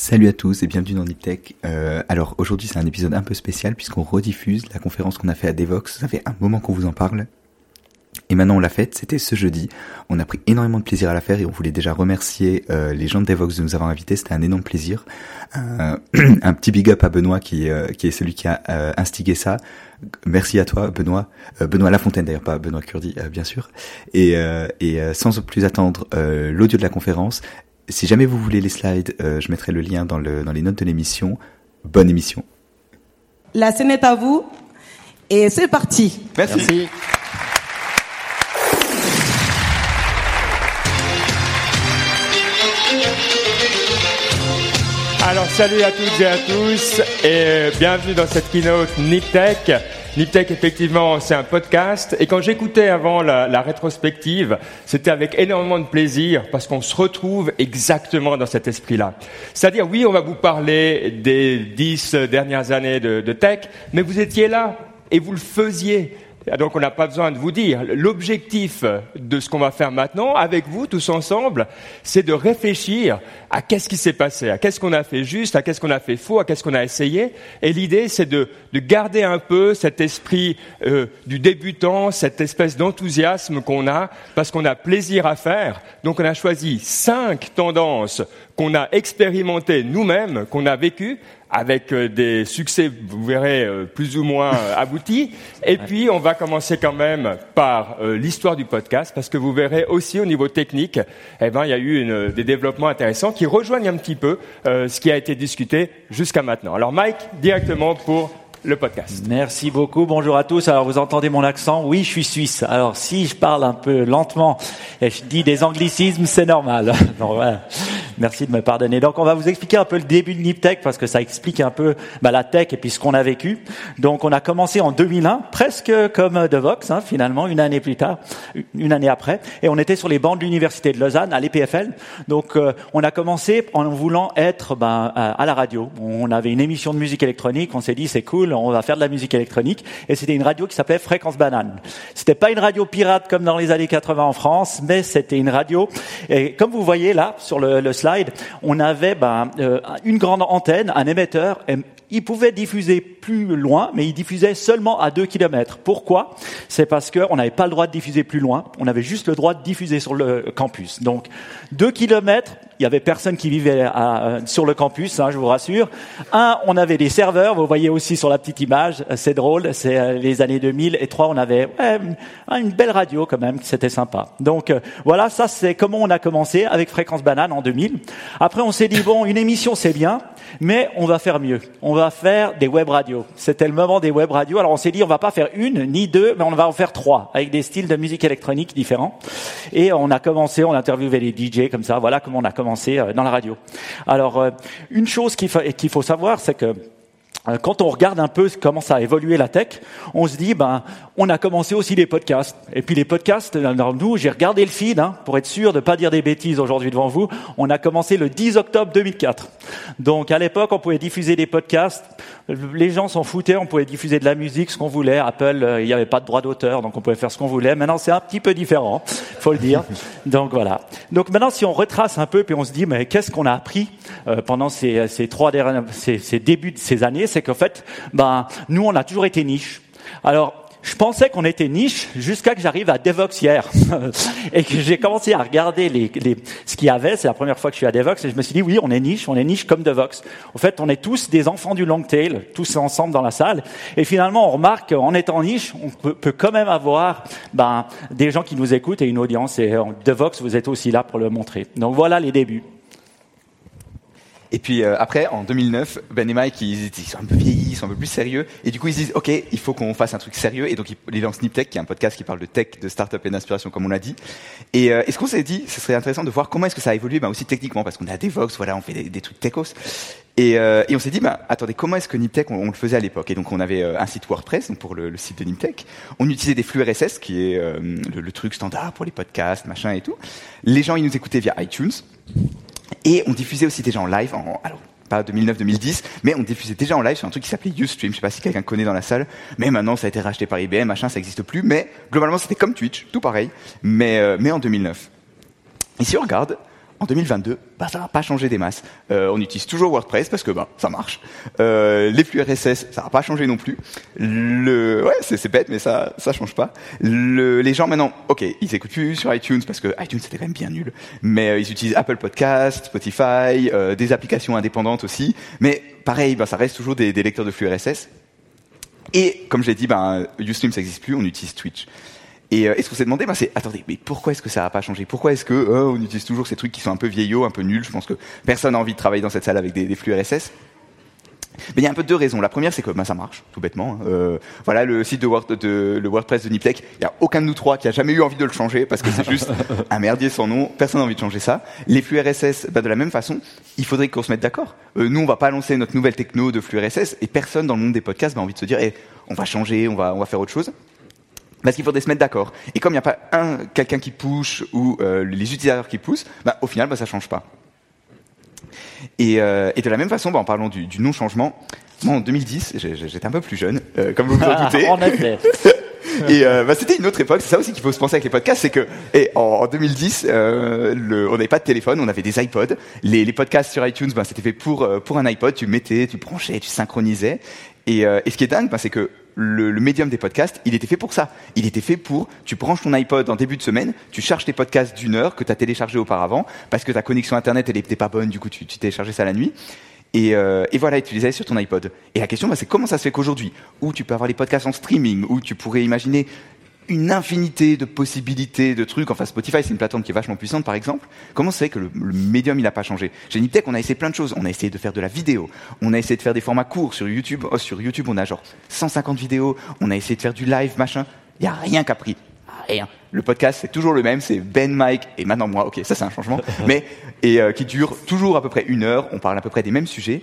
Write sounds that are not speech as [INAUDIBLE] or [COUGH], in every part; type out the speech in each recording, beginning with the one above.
Salut à tous et bienvenue dans Niptech. Euh, alors aujourd'hui c'est un épisode un peu spécial puisqu'on rediffuse la conférence qu'on a fait à Devox. Ça fait un moment qu'on vous en parle. Et maintenant on l'a faite, c'était ce jeudi. On a pris énormément de plaisir à la faire et on voulait déjà remercier euh, les gens de Devox de nous avoir invités. C'était un énorme plaisir. Euh, [CLEARS THROAT] un petit big up à Benoît qui, euh, est celui qui a instigé ça. Merci à toi Benoît. Benoît Lafontaine d'ailleurs, pas Benoît Curdi bien sûr. Et sans plus attendre l'audio de la conférence, si jamais vous voulez les slides, je mettrai le lien dans, le, dans les notes de l'émission. Bonne émission. La scène est à vous et c'est parti. Merci. Merci. Alors salut à toutes et à tous et bienvenue dans cette keynote Niptech. Niptech, effectivement, c'est un podcast. Et quand j'écoutais avant la, rétrospective, c'était avec énormément de plaisir parce qu'on se retrouve exactement dans cet esprit-là. C'est-à-dire, oui, on va vous parler des dix dernières années de tech, mais vous étiez là et vous le faisiez. Donc on n'a pas besoin de vous dire. L'objectif de ce qu'on va faire maintenant, avec vous tous ensemble, c'est de réfléchir à qu'est-ce qui s'est passé, à qu'est-ce qu'on a fait juste, à qu'est-ce qu'on a fait faux, à qu'est-ce qu'on a essayé. Et l'idée, c'est de, de, garder un peu cet esprit euh, du débutant, cette espèce d'enthousiasme qu'on a, parce qu'on a plaisir à faire. Donc on a choisi cinq tendances qu'on a expérimentées nous-mêmes, qu'on a vécues, avec euh, des succès, vous verrez, euh, plus ou moins euh, aboutis. Et puis, on va commencer quand même par l'histoire du podcast, parce que vous verrez aussi au niveau technique, eh ben, il y a eu une, des développements intéressants qui rejoignent un petit peu ce qui a été discuté jusqu'à maintenant. Alors, Mike, directement pour le podcast. Merci beaucoup. Bonjour à tous. Alors, vous entendez mon accent? Oui, je suis suisse. Alors, si je parle un peu lentement et je dis des anglicismes, c'est normal. [LAUGHS] Donc, voilà. Merci de me pardonner. Donc, on va vous expliquer un peu le début de Niptech parce que ça explique un peu bah, la tech et puis ce qu'on a vécu. Donc, on a commencé en 2001, presque comme Devox, hein, finalement, une année plus tard, une année après. Et on était sur les bancs de l'université de Lausanne, à l'EPFL. Donc, euh, on a commencé en voulant être ben, à la radio. On avait une émission de musique électronique. On s'est dit, c'est cool, on va faire de la musique électronique. Et c'était une radio qui s'appelait Fréquence Banane. C'était pas une radio pirate comme dans les années 80 en France, mais c'était une radio. Et comme vous voyez là sur le, le slide, on avait ben, euh, une grande antenne, un émetteur. Il pouvait diffuser plus loin, mais il diffusait seulement à 2 km. Pourquoi? C'est parce qu'on n'avait pas le droit de diffuser plus loin, on avait juste le droit de diffuser sur le campus. Donc 2 km, il y avait personne qui vivait à, euh, sur le campus, hein, je vous rassure. Un, on avait des serveurs, vous voyez aussi sur la petite image, euh, c'est drôle, c'est euh, les années 2000. Et trois, on avait ouais, une belle radio quand même, c'était sympa. Donc voilà, ça c'est comment on a commencé avec Fréquence Banane en 2000. Après, on s'est dit bon, une émission c'est bien, mais on va faire mieux. On va faire des web radios. C'était le moment des web radios. Alors on s'est dit on va pas faire une ni deux, mais on va en faire trois avec des styles de musique électronique différents. Et on a commencé, on a interviewé les DJ comme ça. Voilà comment on a commencé euh, dans la radio. Alors, euh, une chose qu'il faut savoir, c'est que quand on regarde un peu comment ça a évolué la tech, on se dit, ben, on a commencé aussi les podcasts. Et puis les podcasts, alors nous, j'ai regardé le feed, hein, pour être sûr de ne pas dire des bêtises aujourd'hui devant vous. On a commencé le 10 octobre 2004. Donc à l'époque, on pouvait diffuser des podcasts. Les gens s'en foutaient, on pouvait diffuser de la musique, ce qu'on voulait. Apple, euh, il n'y avait pas de droit d'auteur, donc on pouvait faire ce qu'on voulait. Maintenant, c'est un petit peu différent, [LAUGHS] faut le dire. [LAUGHS] Donc voilà. Donc maintenant, si on retrace un peu, puis on se dit, mais qu'est-ce qu'on a appris euh, pendant ces, ces trois dernières, ces, ces débuts de ces années? C'est qu'en fait, ben, nous, on a toujours été niche. Alors, je pensais qu'on était niche jusqu'à que j'arrive à Devox hier [LAUGHS] et que j'ai commencé à regarder les, ce qu'il y avait. C'est la première fois que je suis à Devox et je me suis dit oui, on est niche, on est niche comme Devox. En fait, on est tous des enfants du long tail, tous ensemble dans la salle. Et finalement, on remarque qu'en étant niche, on peut, peut, quand même avoir ben, des gens qui nous écoutent et une audience. Et Devox, vous êtes aussi là pour le montrer. Donc voilà les débuts. Et puis euh, après, en 2009, Ben et Mike, ils, ils, sont un peu vieillis, ils sont un peu plus sérieux. Et du coup, ils se disent, OK, il faut qu'on fasse un truc sérieux. Et donc, ils lancent Niptech, qui est un podcast qui parle de tech, de start-up et d'inspiration, comme on l'a dit. Et, euh, et ce qu'on s'est dit, ce serait intéressant de voir comment est-ce que ça a évolué, ben, aussi techniquement, parce qu'on est à Devox, voilà, on fait des, des trucs techos. Et, euh, et on s'est dit, ben, attendez, comment est-ce que Niptech, on, on, le faisait à l'époque? Et donc, on avait euh, un site WordPress, donc pour le, le, site de Niptech. On utilisait des flux RSS, qui est euh, le, le truc standard pour les podcasts, machin et tout. Les gens, ils nous écoutaient via iTunes. Et on diffusait aussi déjà en live, en, alors pas 2009-2010, mais on diffusait déjà en live sur un truc qui s'appelait Ustream. Je sais pas si quelqu'un connaît dans la salle, mais maintenant ça a été racheté par IBM, machin, ça n'existe plus. Mais globalement, c'était comme Twitch, tout pareil, mais euh, mais en 2009. Et si on regarde, en 2022, bah, ça va pas changer des masses. Euh, on utilise toujours WordPress parce que bah, ça marche. Euh, les flux RSS, ça va pas changer non plus. Le, ouais, c'est, bête, mais ça, ça change pas. Le, les gens maintenant, ok, ils écoutent plus sur iTunes parce que iTunes c'était quand même bien nul, mais euh, ils utilisent Apple Podcast, Spotify, euh, des applications indépendantes aussi. Mais pareil, bah, ça reste toujours des, des lecteurs de flux RSS. Et comme je l'ai dit, ben, Ustream ça n'existe plus, on utilise Twitch. Et, euh, et ce qu'on s'est demandé, ben, c'est attendez, mais pourquoi est-ce que ça n'a pas changé? Pourquoi est-ce que euh, on utilise toujours ces trucs qui sont un peu vieillots, un peu nuls? Je pense que personne n'a envie de travailler dans cette salle avec des, des flux RSS. Mais il y a un peu deux raisons. La première, c'est que ben, ça marche, tout bêtement. Euh, voilà, le site de, Word, de le WordPress de Niptech, il n'y a aucun de nous trois qui a jamais eu envie de le changer parce que c'est [LAUGHS] juste un merdier sans nom. Personne n'a envie de changer ça. Les flux RSS, ben, de la même façon, il faudrait qu'on se mette d'accord. Euh, nous, on va pas lancer notre nouvelle techno de flux RSS et personne dans le monde des podcasts a envie de se dire, eh, on va changer, on va, on va faire autre chose. Parce qu'il faudrait se mettre d'accord. Et comme il n'y a pas un quelqu'un qui push ou euh, les utilisateurs qui poussent, ben, au final, ben, ça change pas. Et, euh, et de la même façon, bah, en parlant du, du non-changement, moi en 2010, j'ai- j'ai- j'étais un peu plus jeune, euh, comme vous vous en [LAUGHS] doutez. en effet. [LAUGHS] Et euh, bah, c'était une autre époque. C'est ça aussi qu'il faut se penser avec les podcasts, c'est que et en, en 2010, euh, le, on n'avait pas de téléphone, on avait des iPods. Les, les podcasts sur iTunes, bah, c'était fait pour euh, pour un iPod. Tu mettais, tu branchais, tu synchronisais. Et, euh, et ce qui est dingue, bah, c'est que le, médium des podcasts, il était fait pour ça. Il était fait pour, tu branches ton iPod en début de semaine, tu charges tes podcasts d'une heure que tu as téléchargé auparavant, parce que ta connexion Internet, elle était pas bonne, du coup tu, tu téléchargeais ça la nuit. Et, euh, voilà, tu les avais sur ton iPod. Et la question, bah, c'est comment ça se fait qu'aujourd'hui, où tu peux avoir les podcasts en streaming, où tu pourrais imaginer une infinité de possibilités de trucs. Enfin, Spotify, c'est une plateforme qui est vachement puissante, par exemple. Comment c'est que le, le médium, il n'a pas changé? Chez Niptech, on a essayé plein de choses. On a essayé de faire de la vidéo. On a essayé de faire des formats courts sur YouTube. Oh, sur YouTube, on a genre 150 vidéos. On a essayé de faire du live, machin. Il n'y a rien qui a pris. Rien. Le podcast, c'est toujours le même. C'est Ben, Mike et maintenant moi. Ok, ça c'est un changement. [LAUGHS] Mais et euh, qui dure toujours à peu près une heure. On parle à peu près des mêmes sujets.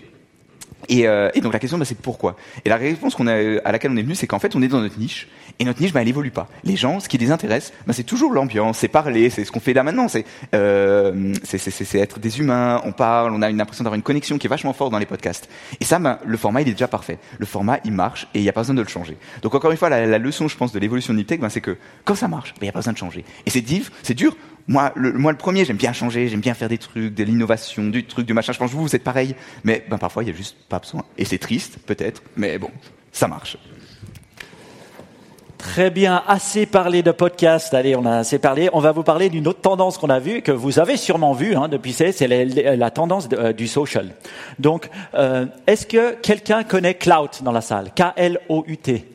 Et, euh, et donc la question, bah, c'est pourquoi? Et la réponse qu'on a, à laquelle on est venu, c'est qu'en fait, on est dans notre niche, et notre niche, bah, elle évolue pas. Les gens, ce qui les intéresse, bah, c'est toujours l'ambiance, c'est parler, c'est ce qu'on fait là maintenant, c'est euh, c'est être des humains, on parle, on a une impression d'avoir une connexion qui est vachement forte dans les podcasts. Et ça, bah, le format, il est déjà parfait. Le format, il marche, et il n'y a pas besoin de le changer. Donc encore une fois, la, la leçon, je pense, de l'évolution de Niptech, bah, c'est que quand ça marche, bah, il n'y a pas besoin de changer. Et c'est div, c'est dur. Moi le, premier, j'aime bien changer, j'aime bien faire des trucs, de l'innovation, du truc, du machin. Je pense que vous, vous êtes pareil. Mais ben, parfois, il y a juste pas besoin. Et c'est triste, peut-être, mais bon, ça marche. Très bien, assez parlé de podcast. Allez, on a assez parlé. On va vous parler d'une autre tendance qu'on a vue, que vous avez sûrement vue hein, depuis c'est, la, tendance euh, du social. Donc, euh, est-ce que quelqu'un connaît Clout dans la salle? K-L-O-U-T.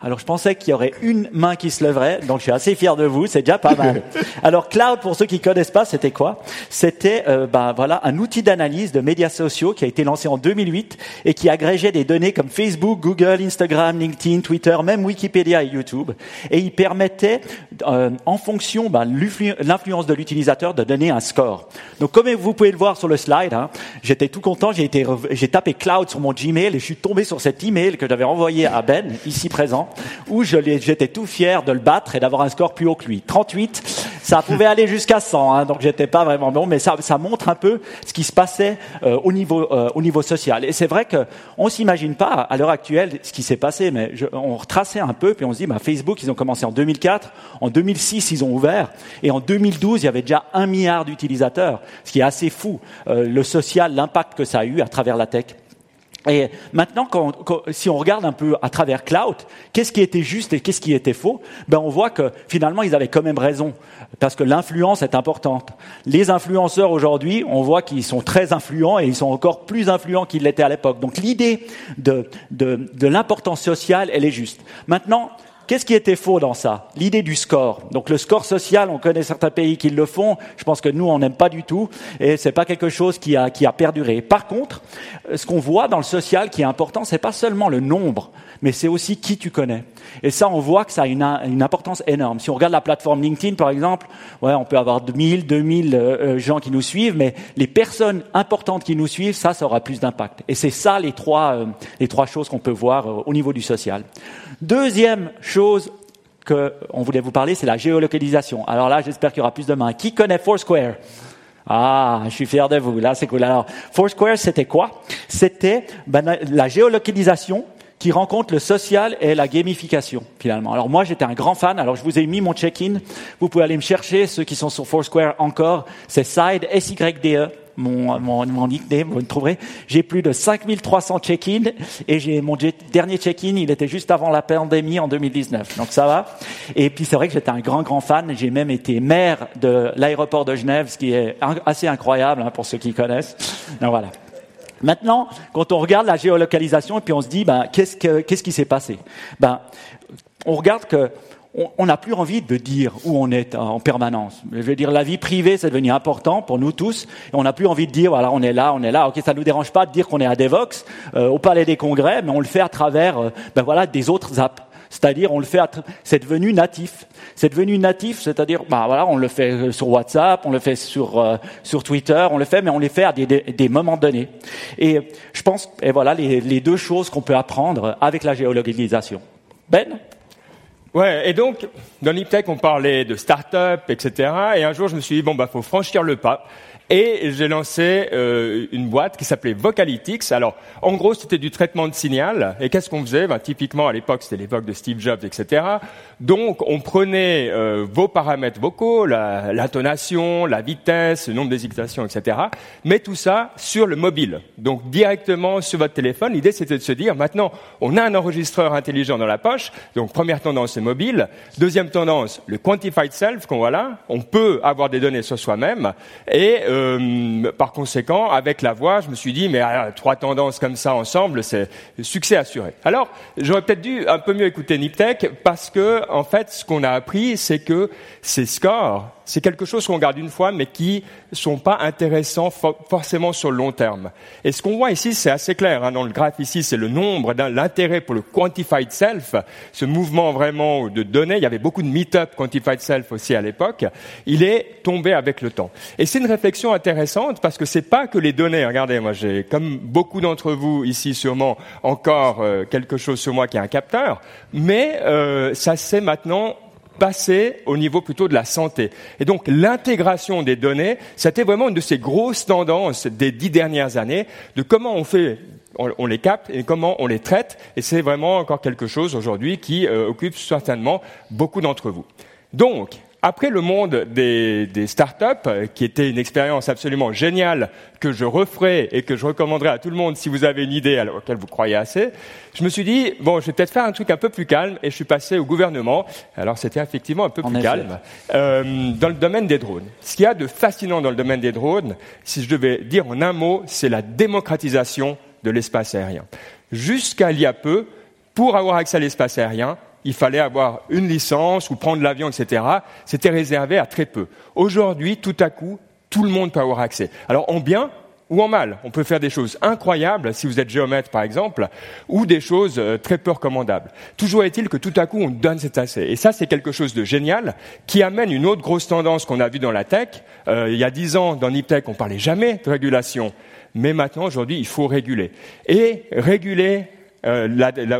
Alors, je pensais qu'il y aurait une main qui se leverait, donc je suis assez fier de vous, c'est déjà pas mal. [LAUGHS] Alors, Cloud, pour ceux qui connaissent pas, c'était quoi? C'était, euh, ben voilà, un outil d'analyse de médias sociaux qui a été lancé en 2008 et qui agrégeait des données comme Facebook, Google, Instagram, LinkedIn, Twitter, même Wikipédia et YouTube, et il permettait, euh, en fonction ben, l'influ- l'influence de l'utilisateur, de donner un score. Donc, comme vous pouvez le voir sur le slide, hein, j'étais tout content, j'ai tapé Cloud sur mon Gmail et je suis tombé sur cet email que j'avais envoyé à Ben, ici présent, où j'étais tout fier de le battre et d'avoir un score plus haut que lui. 38, ça pouvait aller jusqu'à 100, hein, donc j'étais pas vraiment bon, mais ça, ça montre un peu ce qui se passait euh, au niveau euh, au niveau social. Et c'est vrai que on s'imagine pas à l'heure actuelle ce qui s'est passé, mais je- on retraçait un peu puis on se dit, bah, Facebook, ils ont commencé en 2004, en 2006 ils ont ouvert, et en 2012 il y avait déjà un milliard d'utilisateurs, ce qui est assez fou, euh, le social, l'impact que ça a eu à travers la tech. Et maintenant, quand, si on regarde un peu à travers Cloud, qu'est-ce qui était juste et qu'est-ce qui était faux? Ben, on voit que finalement, ils avaient quand même raison, parce que l'influence est importante. Les influenceurs aujourd'hui, on voit qu'ils sont très influents et ils sont encore plus influents qu'ils l'étaient à l'époque. Donc, l'idée de, de, de l'importance sociale, elle est juste. Maintenant, Qu'est-ce qui était faux dans ça? L'idée du score. Donc le score social, on connaît certains pays qui le font. Je pense que nous, on n'aime pas du tout, et c'est pas quelque chose qui a qui a perduré. Par contre, euh, ce qu'on voit dans le social qui est important, c'est pas seulement le nombre, mais c'est aussi qui tu connais. Et ça, on voit que ça a une, une importance énorme. Si on regarde la plateforme LinkedIn, par exemple, ouais, on peut avoir 1000, 2000 euh, euh, gens qui nous suivent, mais les personnes importantes qui nous suivent, ça, ça aura plus d'impact. Et c'est ça les trois les trois choses qu'on peut voir au niveau du social. Deuxième chose que on voulait vous parler, c'est la géolocalisation. Alors là, j'espère qu'il y aura plus de mains. Qui connaît Foursquare? Ah, je suis fier de vous. Là, c'est cool. Alors, Foursquare, c'était quoi? C'était ben, la géolocalisation qui rencontre le social et la gamification finalement. Alors moi j'étais un grand fan, alors je vous ai mis mon check-in, vous pouvez aller me chercher, ceux qui sont sur Foursquare encore, c'est Side, S-Y-D-E, mon, mon, mon nickname, vous le trouverez. J'ai plus de 5300 check-in et j'ai mon dernier check-in, il était juste avant la pandémie en 2019. Donc ça va. Et puis c'est vrai que j'étais un grand grand fan. J'ai même été maire de l'aéroport de Genève, ce qui est assez incroyable hein, pour ceux qui connaissent. Donc voilà. Maintenant, quand on regarde la géolocalisation et puis on se dit, ben, qu'est-ce, que, qu'est-ce qui s'est passé? Ben, on regarde que on n'a plus envie de dire où on est en permanence. Je veux dire, la vie privée, c'est devenu important pour nous tous. Et on n'a plus envie de dire, voilà, on est là, on est là. Ok, ça nous dérange pas de dire qu'on est à Devox, euh, au Palais des Congrès, mais on le fait à travers, euh, ben voilà, des autres apps. C'est-à-dire, on le fait, c'est devenu natif. C'est devenu natif, c'est-à-dire, ben voilà, on le fait euh, sur WhatsApp, on le fait sur sur Twitter, on le fait, mais on les fait à des, des, moments donnés. Et je pense, et voilà, les, les deux choses qu'on peut apprendre avec la géolocalisation. Ben Ouais, et donc, dans l'IPTEC, on parlait de start-up, etc. Et un jour, je me suis dit, bon, bah, faut franchir le pas. Et j'ai lancé euh, une boîte qui s'appelait Vocalytics. Alors, en gros, c'était du traitement de signal. Et qu'est-ce qu'on faisait? Ben, Typiquement, à l'époque, c'était l'époque de Steve Jobs, etc. Donc, on prenait euh, vos paramètres vocaux, l'intonation, la, vitesse, le nombre d'hésitations, etc. Mais tout ça sur le mobile. Donc, directement sur votre téléphone. L'idée, c'était de se dire, maintenant, on a un enregistreur intelligent dans la poche. Donc, première tendance, c'est mobile. Deuxième tendance, le quantified self qu'on voit là. On peut avoir des données sur soi-même. Et euh, par conséquent, avec la voix, je me suis dit, mais ah, trois tendances comme ça ensemble, c'est succès assuré. Alors, j'aurais peut-être dû un peu mieux écouter Niptech parce que, en fait, ce qu'on a appris, c'est que ces scores c'est quelque chose qu'on garde une fois, mais qui sont pas intéressants forcément sur le long terme. Et ce qu'on voit ici, c'est assez clair. Hein, dans le graphe ici, c'est le nombre, l'intérêt pour le quantified self, ce mouvement vraiment de données. Il y avait beaucoup de meet-up quantified self aussi à l'époque. Il est tombé avec le temps. Et c'est une réflexion intéressante parce que c'est pas que les données. Regardez, moi j'ai, comme beaucoup d'entre vous ici sûrement, encore euh, quelque chose sur moi qui est un capteur, mais euh, ça c'est maintenant passer au niveau plutôt de la santé. Et donc l'intégration des données, c'était vraiment une de ces grosses tendances des dix dernières années, de comment on fait on, les capte et comment on les traite. Et c'est vraiment encore quelque chose aujourd'hui qui euh, occupe certainement beaucoup d'entre vous. Donc, après le monde des, des startups, euh, qui était une expérience absolument géniale que je referai et que je recommanderais à tout le monde si vous avez une idée à laquelle vous croyez assez, je me suis dit bon, je vais peut-être faire un truc un peu plus calme et je suis passé au gouvernement. Alors c'était effectivement un peu plus calme euh, dans le domaine des drones. Ce qu'il y a de fascinant dans le domaine des drones, si je devais dire en un mot, c'est la démocratisation de l'espace aérien. Jusqu'à il y a peu, pour avoir accès à l'espace aérien, il fallait avoir une licence ou prendre l'avion, etc. C'était réservé à très peu. Aujourd'hui, tout à coup, tout le monde peut avoir accès. Alors en bien ou en mal. On peut faire des choses incroyables, si vous êtes géomètre par exemple, ou des choses euh, très peu recommandables. Toujours est-il que tout à coup on donne cet accès. Et ça c'est quelque chose de génial qui amène une autre grosse tendance qu'on a vue dans la tech. Euh, il y a dix ans, dans Niptech, on parlait jamais de régulation. Mais maintenant, aujourd'hui, il faut réguler. Et réguler euh,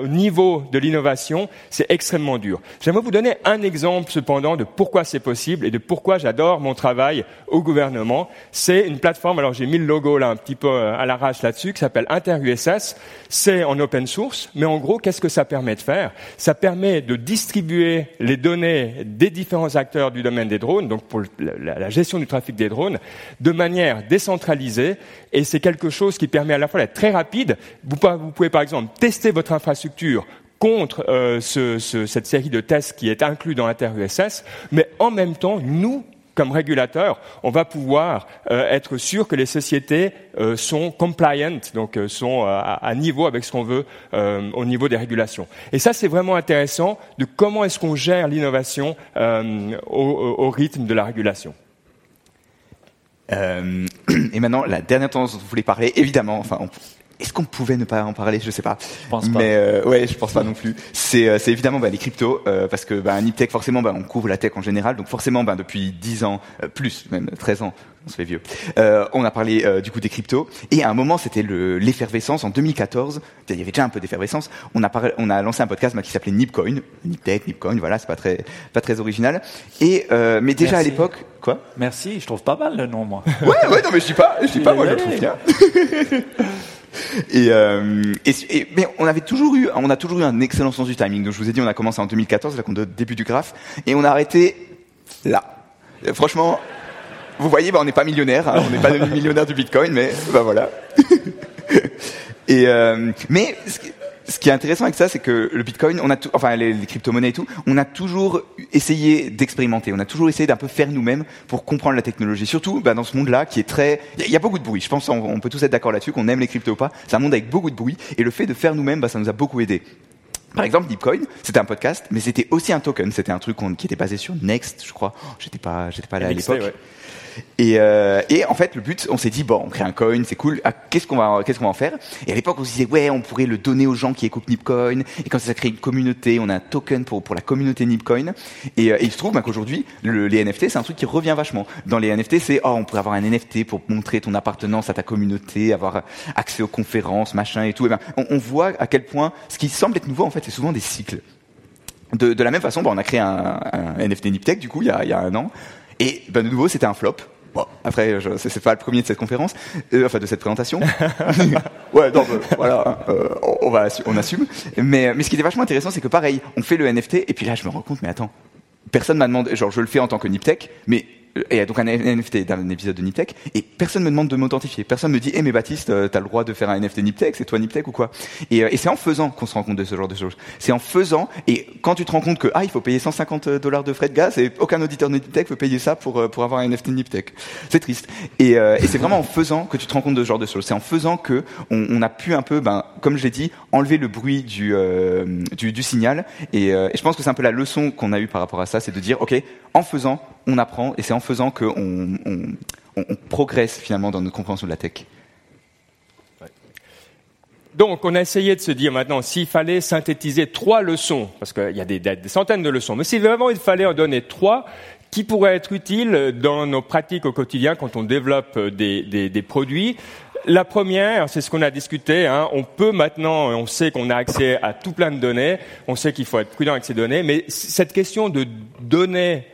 au niveau de l'innovation, c'est extrêmement dur. J'aimerais vous donner un exemple cependant de pourquoi c'est possible et de pourquoi j'adore mon travail au gouvernement. C'est une plateforme, alors j'ai mis le logo là un petit peu euh, à l'arrache là-dessus, qui s'appelle InterUSS. C'est en open source, mais en gros, qu'est-ce que ça permet de faire? Ça permet de distribuer les données des différents acteurs du domaine des drones, donc pour la gestion du trafic des drones, de manière décentralisée, et c'est quelque chose qui permet à la fois d'être très rapide. Vous pouvez par exemple tester votre infrastructure contre euh, ce, ce, cette série de tests qui est inclus dans l'InterUSS, mais en même temps, nous, comme régulateurs, on va pouvoir euh, être sûr que les sociétés euh, sont compliant, donc sont à, niveau avec ce qu'on veut au niveau des régulations. Et ça, c'est vraiment intéressant de comment est-ce qu'on gère l'innovation au, rythme de la régulation. [CLEARS THROAT] Et maintenant, la dernière tendance dont vous voulez parler, évidemment, enfin, est-ce qu'on pouvait ne pas en parler? Je sais pas. Je pense pas. Mais euh, ouais, je pense pas non plus. C'est, euh, évidemment bah, les cryptos, euh, parce que bah, Niptech, forcément, bah, on couvre la tech en général, donc forcément, bah, depuis 10 ans, euh, plus même 13 ans, on se fait vieux. on a parlé du coup des cryptos, et à un moment, c'était le, l'effervescence en 2014. Il y avait déjà un peu d'effervescence. On a parlé, on a lancé un podcast bah, qui s'appelait Nipcoin, Niptech, Nipcoin, voilà, c'est pas très pas très original. Et mais déjà Merci. à l'époque, quoi? Merci, je trouve pas mal le nom, moi. Ouais, ouais, non mais je dis pas, je dis pas, moi je le trouve bien. [LAUGHS] et, euh, mais on avait toujours eu, on a toujours eu un excellent sens du timing. Donc je vous ai dit, on a commencé en 2014, là, qu'on est au début du graphe, et on a arrêté là. Franchement, vous voyez, bah, on n'est pas millionnaire, hein, on n'est pas devenu millionnaire du Bitcoin, mais bah voilà. [LAUGHS] et euh, mais ce qui est intéressant avec ça, c'est que le Bitcoin, on a tout, enfin les, les crypto-monnaies et tout, on a toujours essayé d'expérimenter, on a toujours essayé d'un peu faire nous-mêmes pour comprendre la technologie. Surtout bah, dans ce monde-là qui est très, il y, a- beaucoup de bruit. Je pense on, on peut tous être d'accord là-dessus, qu'on aime les cryptos ou pas. C'est un monde avec beaucoup de bruit, et le fait de faire nous-mêmes, bah, ça nous a beaucoup aidé. Par exemple, Deepcoin, c'était un podcast, mais c'était aussi un token. C'était un truc qui était basé sur Next, je crois. Oh, J'étais pas, j'étais pas là à l'époque. ouais. Et, euh, et en fait, le but, on s'est dit bon, on crée un coin, c'est cool. Ah, qu'est-ce qu'on va, en faire? Et à l'époque, on se disait ouais, on pourrait le donner aux gens qui écoutent Nipcoin. Et quand ça crée une communauté, on a un token pour la communauté Nipcoin. Et, euh, il se trouve bah, qu'aujourd'hui, le- les NFT, c'est un truc qui revient vachement. Dans les NFT, c'est oh, on pourrait avoir un NFT pour montrer ton appartenance à ta communauté, avoir accès aux conférences, machin et tout. Et ben, on, voit à quel point ce qui semble être nouveau, en fait, c'est souvent des cycles. De, la même façon, bah, on a créé un, NFT Niptech, du coup, il y a un an. Et ben, de nouveau, c'était un flop. Bon, après, je- c'est c'est pas le premier de cette conférence, euh, enfin de cette présentation. [LAUGHS] ouais, non, bah, voilà, euh, on, va, on assume. Mais, mais ce qui était vachement intéressant, c'est que pareil, on fait le NFT, et puis là, je me rends compte, mais attends, personne m'a demandé, genre, je le fais en tant que Niptech, mais et donc un NFT d'un épisode de Niptech, et personne me demande de m'authentifier. Personne me dit, eh mais Baptiste, euh, t'as le droit de faire un NFT Niptech, c'est toi Niptech ou quoi? Et, euh, et c'est en faisant qu'on se rend compte de ce genre de choses. C'est en faisant, et quand tu te rends compte que ah il faut payer 150 dollars de frais de gaz, et aucun auditeur de Niptech veut payer ça pour euh, pour avoir un NFT Niptech. C'est triste. Et, euh, c'est vraiment en faisant que tu te rends compte de ce genre de choses. C'est en faisant que on, a pu un peu, ben comme je l'ai dit, enlever le bruit du euh, du, signal. Et, euh, et je pense que c'est un peu la leçon qu'on a eue par rapport à ça, c'est de dire ok, en faisant, on apprend, et c'est en faisant qu'on on, progresse finalement dans notre compréhension de la tech. Donc, on a essayé de se dire maintenant, s'il fallait synthétiser trois leçons, parce qu'il y a des, centaines de leçons, mais si vraiment il fallait en donner trois, qui pourraient être utiles dans nos pratiques au quotidien quand on développe des, produits? La première, c'est ce qu'on a discuté. Hein, on peut maintenant, on sait qu'on a accès à tout plein de données, on sait qu'il faut être prudent avec ces données, mais cette question de données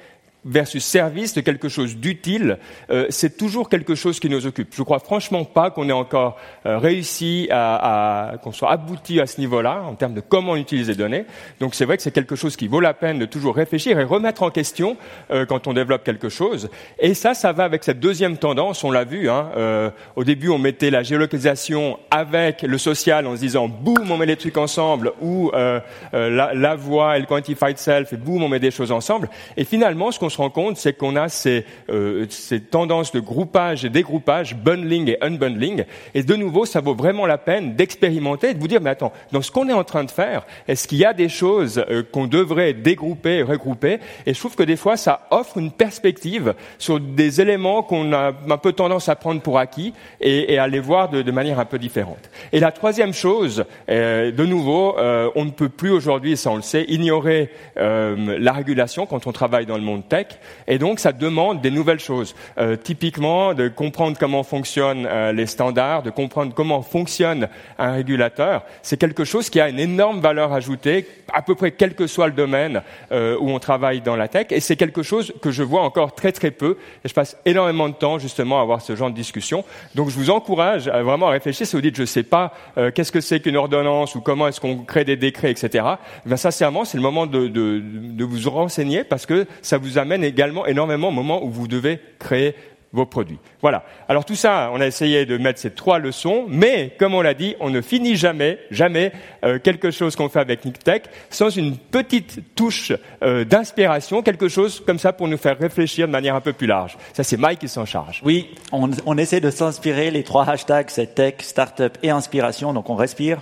versus service de quelque chose d'utile, euh, c'est toujours quelque chose qui nous occupe. Je crois franchement pas qu'on ait encore euh, réussi à, à qu'on soit abouti à ce niveau-là en termes de comment utiliser les données. Donc c'est vrai que c'est quelque chose qui vaut la peine de toujours réfléchir et remettre en question euh, quand on développe quelque chose. Et ça, ça va avec cette deuxième tendance. On l'a vu. Hein, euh, au début, on mettait la géolocalisation avec le social en se disant boum, on met les trucs ensemble ou euh, euh, la, la voix et le quantified self et boum, on met des choses ensemble. Et finalement, ce qu'on se rend compte, c'est qu'on a ces, euh, ces tendances de groupage et dégroupage, bundling et unbundling. Et de nouveau, ça vaut vraiment la peine d'expérimenter et de vous dire, mais attends, dans ce qu'on est en train de faire, est-ce qu'il y a des choses euh, qu'on devrait dégrouper regrouper? Et je trouve que des fois, ça offre une perspective sur des éléments qu'on a un peu tendance à prendre pour acquis et, et à les voir de, de manière un peu différente. Et la troisième chose, euh, de nouveau, euh, on ne peut plus aujourd'hui, ça on le sait, ignorer euh, la régulation quand on travaille dans le monde tech. Et donc, ça demande des nouvelles choses. Euh, typiquement, de comprendre comment fonctionnent euh, les standards, de comprendre comment fonctionne un régulateur. C'est quelque chose qui a une énorme valeur ajoutée, à peu près quel que soit le domaine euh, où on travaille dans la tech. Et c'est quelque chose que je vois encore très très peu. Et je passe énormément de temps justement à avoir ce genre de discussion. Donc, je vous encourage à vraiment réfléchir. Si vous dites, je sais pas euh, qu'est-ce que c'est qu'une ordonnance ou comment est-ce qu'on crée des décrets, etc. Ben, sincèrement, c'est le moment de, de, de vous renseigner parce que ça vous amène également énormément au moment où vous devez créer vos produits. Voilà. Alors tout ça, on a essayé de mettre ces trois leçons, mais comme on l'a dit, on ne finit jamais, jamais euh, quelque chose qu'on fait avec NicTech sans une petite touche euh, d'inspiration, quelque chose comme ça pour nous faire réfléchir de manière un peu plus large. Ça, c'est Mike qui s'en charge. Oui, on, on essaie de s'inspirer. Les trois hashtags, c'est tech, startup et inspiration. Donc on respire.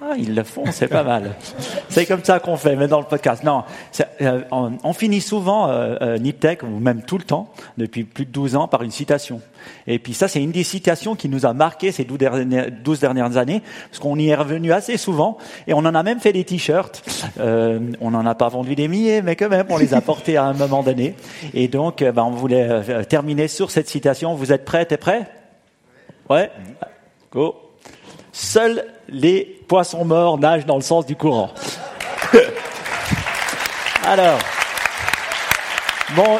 Ah, ils le font, c'est pas mal. C'est comme ça qu'on fait, mais dans le podcast. Non, euh, on, on finit souvent euh, euh, Niptech, ou même tout le temps, depuis plus de 12 ans, par une citation. Et puis ça, c'est une des citations qui nous a marqué ces 12 dernières, 12 dernières années, parce qu'on y est revenu assez souvent, et on en a même fait des t-shirts. Euh, on n'en a pas vendu des milliers, mais quand même, on les a portés à un moment donné. Et donc, ben, on voulait terminer sur cette citation. Vous êtes prêts? T'es prêt Ouais? Go Seuls les poissons morts nagent dans le sens du courant. [LAUGHS] Alors, bon,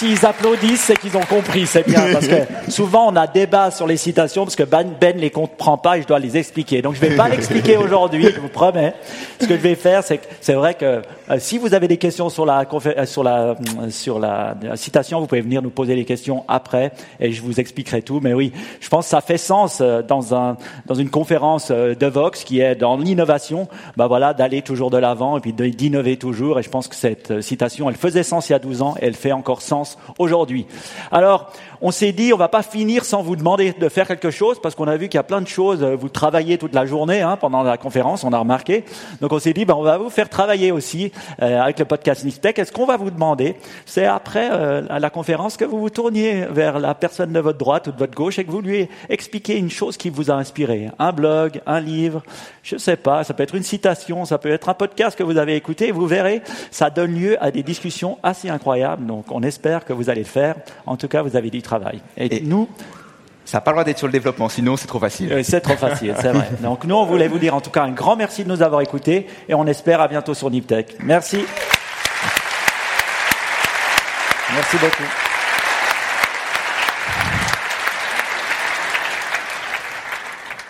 s'ils applaudissent, c'est qu'ils ont compris, c'est bien. Parce que [LAUGHS] souvent, on a débat sur les citations, parce que Ben, ben les comprend pas et je dois les expliquer. Donc, je vais pas [LAUGHS] l'expliquer aujourd'hui, je vous promets. Ce que je vais faire, c'est que c'est vrai que euh, si vous avez des questions sur la, euh, sur la, euh, sur la, citation, vous pouvez venir nous poser les questions après et je vous expliquerai tout. Mais oui, je pense que ça fait sens dans un, dans une conférence de Vox qui est dans l'innovation, bah voilà, d'aller toujours de l'avant et puis d'innover toujours. Et je pense que cette citation, elle faisait sens il y a 12 ans et elle fait encore sens aujourd'hui. Alors, on s'est dit, on va pas finir sans vous demander de faire quelque chose, parce qu'on a vu qu'il y a plein de choses. Vous travaillez toute la journée hein, pendant la conférence, on a remarqué. Donc on s'est dit, ben, on va vous faire travailler aussi euh, avec le podcast Niftek. Est-ce qu'on va vous demander C'est après euh, la conférence que vous vous tourniez vers la personne de votre droite ou de votre gauche et que vous lui expliquez une chose qui vous a inspiré, un blog, un livre, je sais pas. Ça peut être une citation, ça peut être un podcast que vous avez écouté. Vous verrez, ça donne lieu à des discussions assez incroyables. Donc on espère que vous allez le faire. En tout cas, vous avez dit travail. Et, nous, ça n'a pas le droit d'être sur le développement, sinon c'est trop facile. Euh, c'est trop facile, c'est vrai. [LAUGHS] Donc nous, on voulait vous dire en tout cas un grand merci de nous avoir écoutés et on espère à bientôt sur Niptech. Merci. Merci beaucoup.